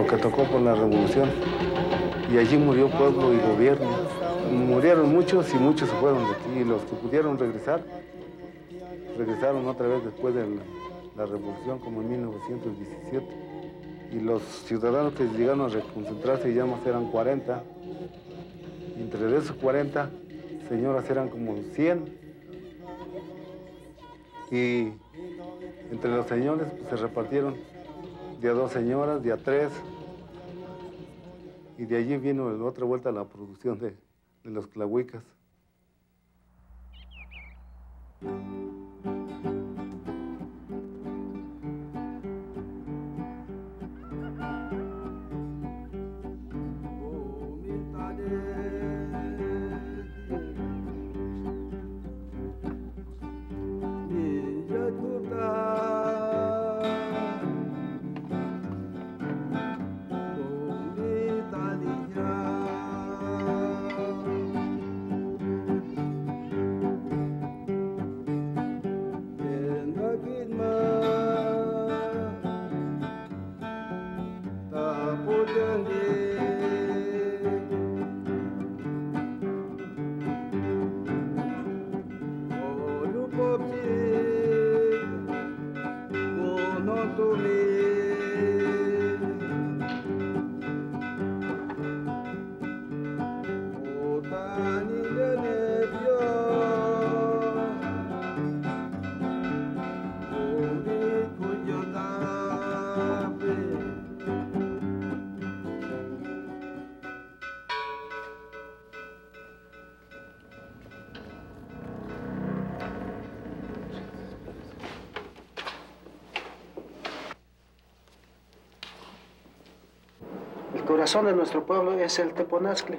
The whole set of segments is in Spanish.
lo que tocó por la revolución. Y allí murió pueblo y gobierno. Murieron muchos y muchos se fueron de aquí. Y los que pudieron regresar, regresaron otra vez después de la, revolución, como en 1917. Y los ciudadanos que llegaron a reconcentrarse ya más eran 40. Y entre esos 40, señoras eran como 100. Y entre los señores pues, se repartieron de a dos señoras, de a tres. Y de allí vino otra vuelta la producción de, de los clahuicas. Corazón de nuestro pueblo es el Teponazcle.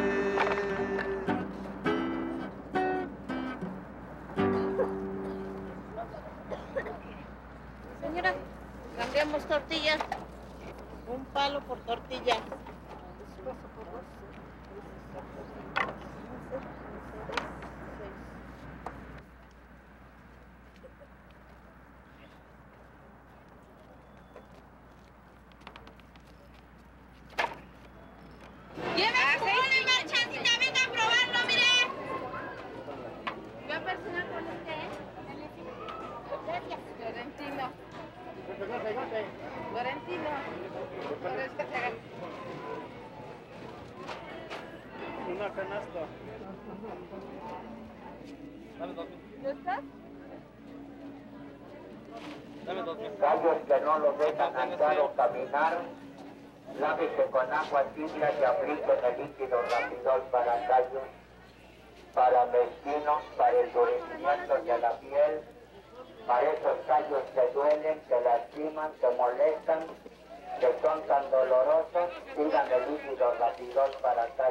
tortillas, un palo por tortilla. Que no los dejan andar o caminar, lávese con agua tibia y apliquen el líquido rapidol para gallos, para mezquinos, para el endurecimiento de la piel, para esos callos que duelen, que lastiman, que molestan, que son tan dolorosos, sigan el líquido rapidol para callos.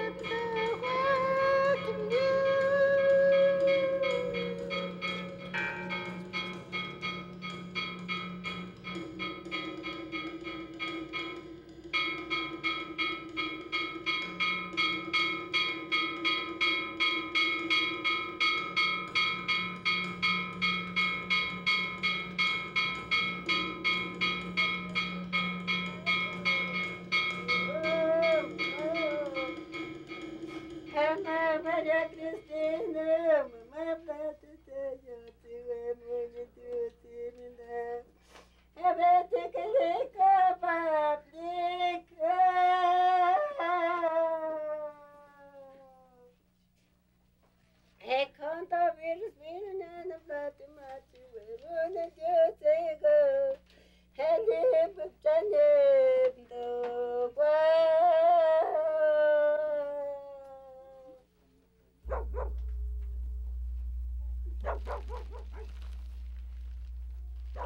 Go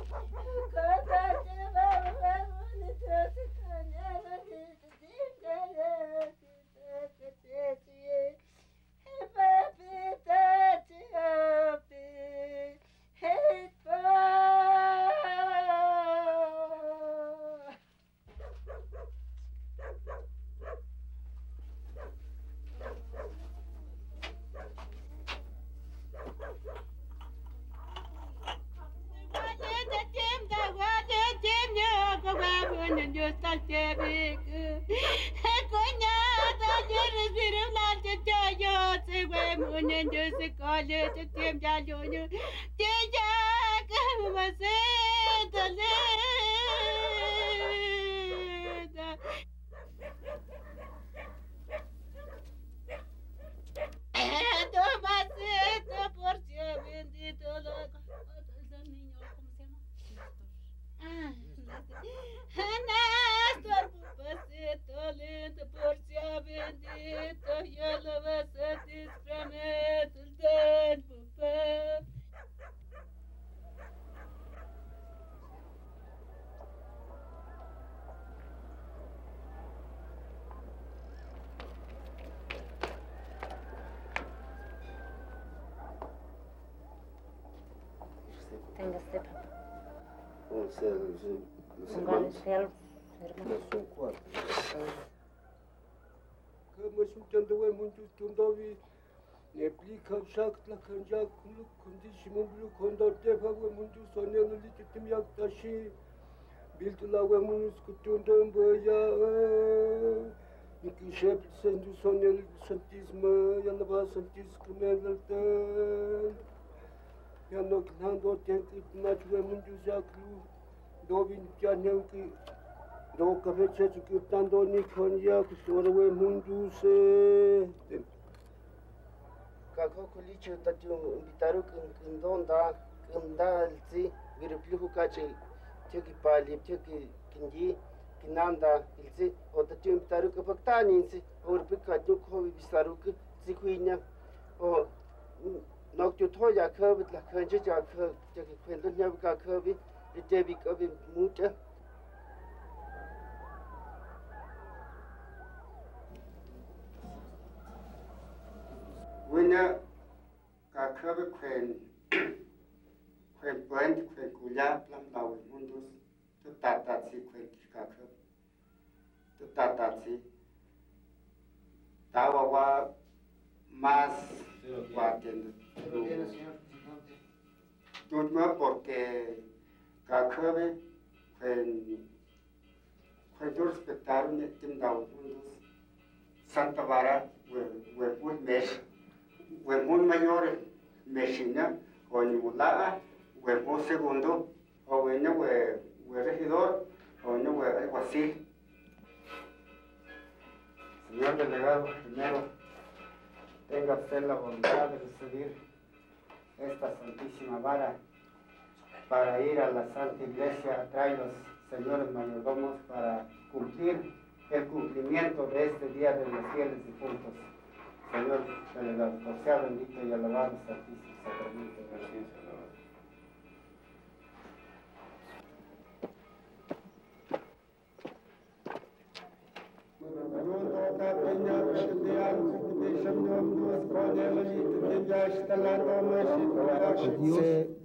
back to the Bible, Marcelo Sermão. São quatro. Mas o Tandão é muito Tandavi. Nebli kavşak, lakıncak, kuluk, kundi, şimumlu, kondor, tefa ve mundu, sonyanı lititim yaktaşı. Bildila ve munus kutundan boya. İki şep sendu sonyanı sentizme, yanıba sentiz kımerlerden. Yanok lan dörtten kırtın. dobi kya neu ki do kafe che chu ki tan do ni khon ya ku so ro we mun ju se. Ka ko ku li chu ta ti um bi taru ki kin don da kin da ti bi ru plu ka che che ki pa li che ki kin ji ki nam da il se o ta ti um bi taru ka pak ta ni se or bi ka ju ko bi saru ki ji ku nya. O nok ju to ya ka bi la ka je ja ka je ki kwen do nya ka ka bi. der Mutter. Wunder, gar Körbe quälen, quälen Bäume, quälen Mundus, du Tatazi quälen dich gar Körbe, war más guardián. Porque ka khabi kwen kwen tu respetaron law mundus Santa Vara un mes Huemón mayor, Mexina, o Nimulaa, Huemón segundo, o bueno, hue regidor, o bueno, hue alguacil. Señor delegado, primero, tenga usted la voluntad de recibir esta santísima vara para ir a la Santa Iglesia a traer los señores mayordomos para cumplir el cumplimiento de este día de los fieles difuntos. Señor delegado, por sea bendito y alabado Santísimo Sacramento de la ciencia alabado. Se,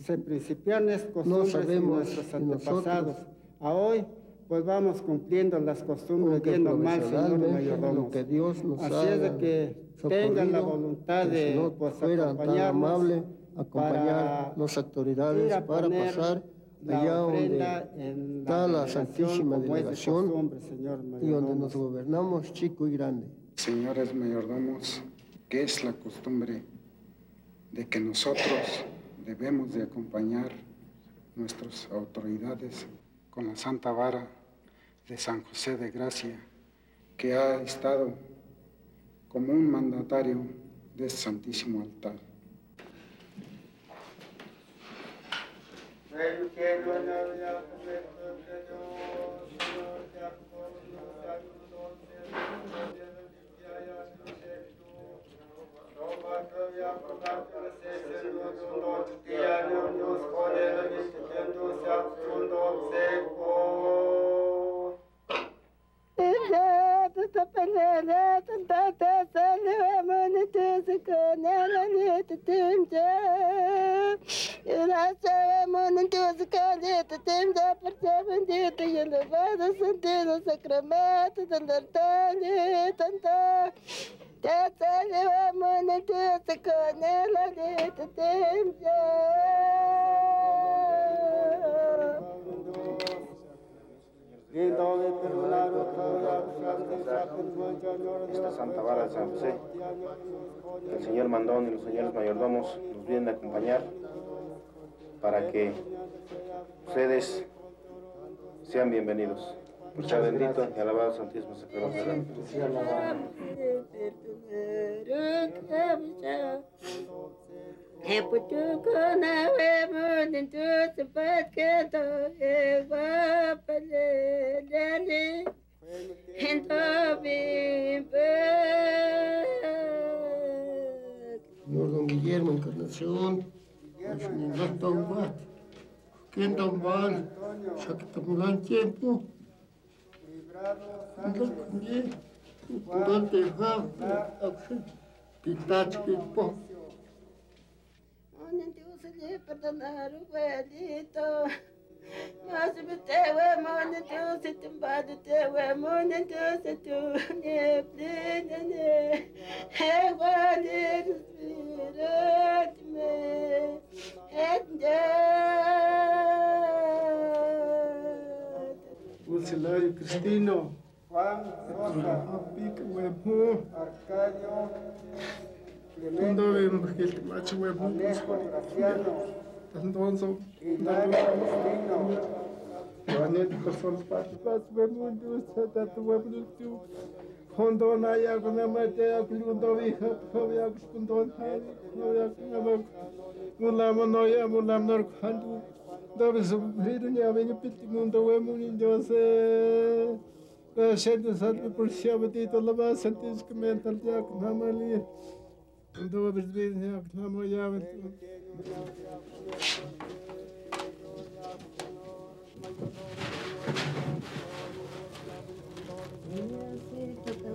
se principiaron estas costumbres No sabemos de nuestros antepasados. A hoy, pues vamos cumpliendo las costumbres bien normal, señor mayordomo. que Dios nos Así es de que tengan la voluntad de si no pues, fuera tan amable acompañar para las autoridades a para pasar la allá donde en está la Santísima Delegación y donde nos gobernamos chico y grande. Señores mayordomos, que es la costumbre de que nosotros debemos de acompañar nuestras autoridades con la Santa Vara de San José de Gracia, que ha estado como un mandatario de este santísimo altar. Sacramento, Santartani, Tanta, te salvamos en tu canela de tu esta Santa Vara de San José. El señor Mandón y los señores mayordomos nos vienen a acompañar para que ustedes sean bienvenidos. Muchas bendito y alabado Santísimo Sacramento. Bimbek Señor don Guillermo Encarnación, Nacionalidad Don Guat, tendo mole, só que estamos lá em tempo. Daqui, durante vamos, pitati que pô. Nasib tewe mon tu sitim bad tewe mon tu situ ne plene ne ewa ne spirat me et Conselheiro Cristino. Tanto bien, porque el macho huevo. Tanto onzo. Vanit kosol pas pas huevo dus tat huevo tu. Hondo na ya kuna mate ya klundo vi hap hap ya kundo na ya kuna ma kuna ma no ya mula nor khandu. ndabizumvira nyabenya upita imunda we munyingyose Расшедший сад пульсия бдит лава сантис комментар як намали. До бездвижня к нам явит. Yes, it's a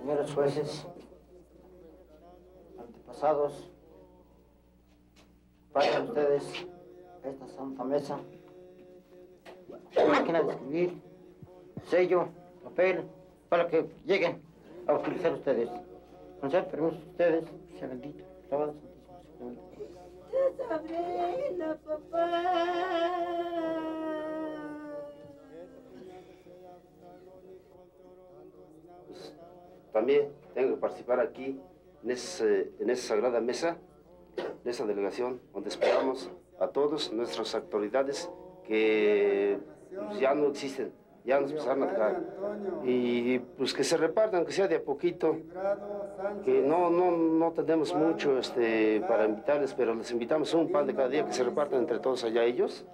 Señores jueces, antepasados, pasen ustedes esta santa mesa. Máquina de escribir, sello, papel, para que lleguen a utilizar ustedes. Con ser permiso de ustedes, sea bendito, santísimo papá. También tengo que participar aquí en, ese- en esa sagrada mesa, en esa delegación, donde esperamos a todas nuestras autoridades que pues, ya no existen, ya nos empezaron a dejar. Y pues que se repartan, que sea de a poquito, que no, no, no tenemos mucho este, para invitarles, pero les invitamos un pan de cada día que se repartan entre todos allá ellos.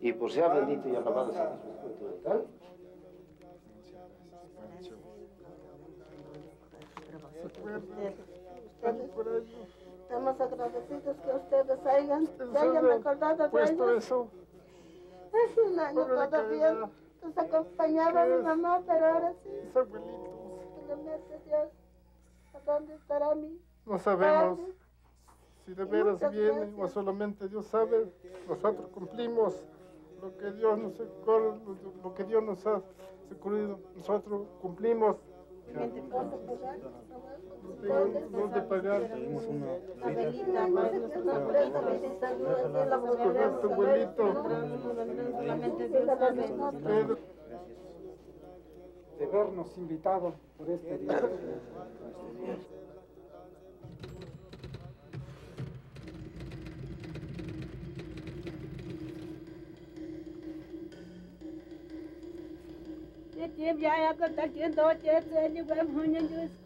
Y por sea bendito y alabado Santísimo Estamos agradecidos que ustedes hayan, se hayan acordado de ellos. Hace un año todavía nos acompañaba mi mamá, pero ahora sí. Mis abuelitos. Solamente Dios. ¿A dónde estará mi No sabemos padre? si de veras viene o solamente Dios sabe. Nosotros cumplimos lo que Dios nos lo- lo que Dios nos ha ocurrido. Nosotros cumplimos. ¿Qué dónde pagar. La Correcto, abuelito. De vernos invitado por este día. Kolyaları. Yetim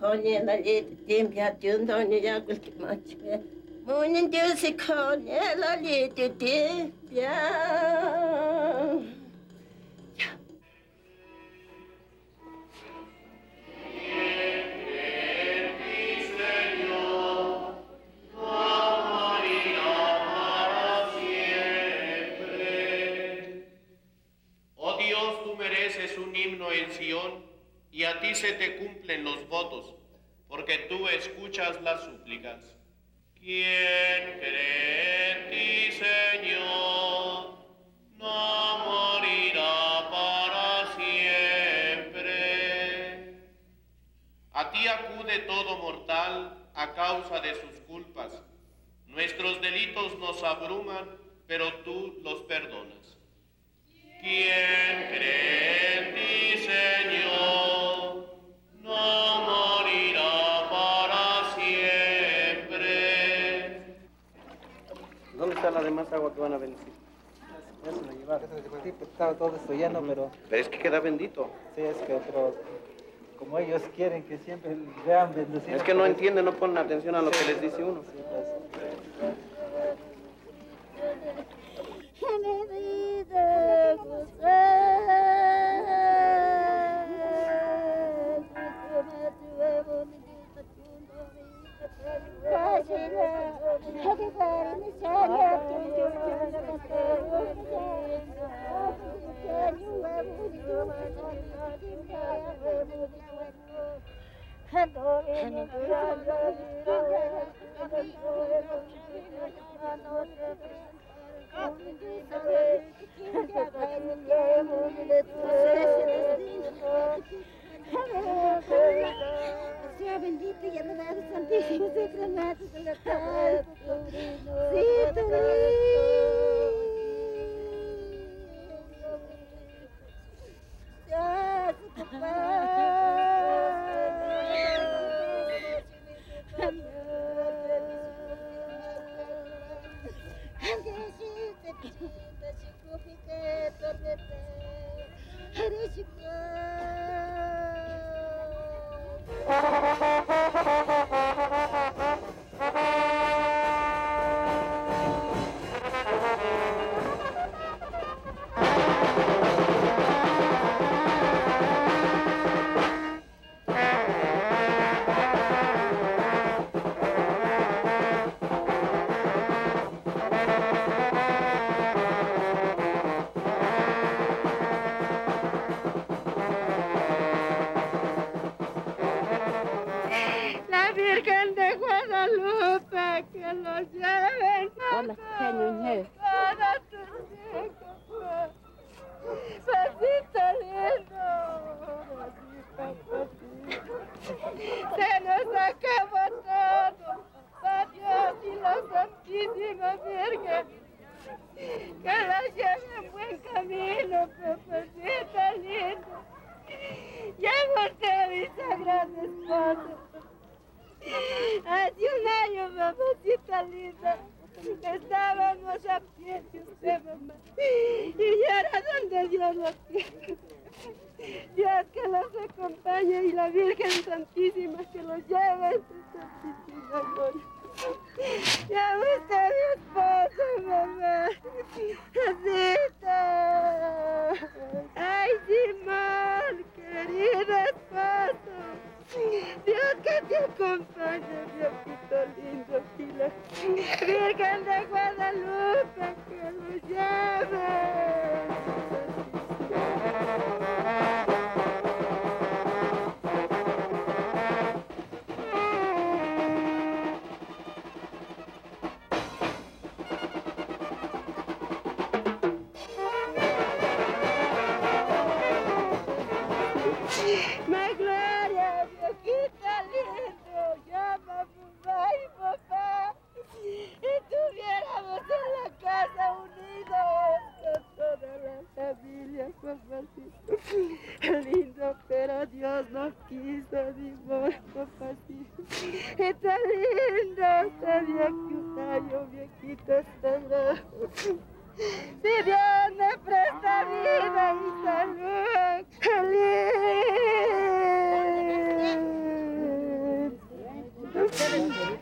Kone la le dem ya tun do ni ya kul ki ma chi me. Mo ni de se kone la le de de ya. Y a ti se te cumplen los votos, porque tú escuchas las súplicas. ¿Quién cree en ti, Señor? No morirá para siempre. A ti acude todo mortal a causa de sus culpas. Nuestros delitos nos abruman, pero tú los perdonas. ¿Quién cree en ti, Señor? Está la demás agua que van a bendecir? Lo llevaron. Sí, pues estaba todo esto lleno, pero Pero es que queda bendito. sí, es que pero como ellos quieren que siempre vean bendecido. Es que no entienden, no ponen atención a lo que les dice uno. Sea bendito y alabado Santísimo señor. para tus hijos. Pasito lindo, pasito. Se nos acabó todo, para Dios y la Santísima Virgen. Que la lleve en buen camino, papacita lindo. Lleva usted mi sagrado esposo. Hace un año, mamacita linda, estábamos a pie de usted, mamá. Y ya era donde Dios lo quiere. Dios que los acompañe y la Virgen Santísima que los lleve en su santísima gloria. Ya usted mi esposo, mamá. Asita. Ay, Simón, querido esposo. Dios que te acompañe, Diosito lindo, pila. Virgen de Guadalupe, Dios quiso, modo, papacito. Está lindo, bien que un año viejito está. Si Dios me presta vida y salud, feliz.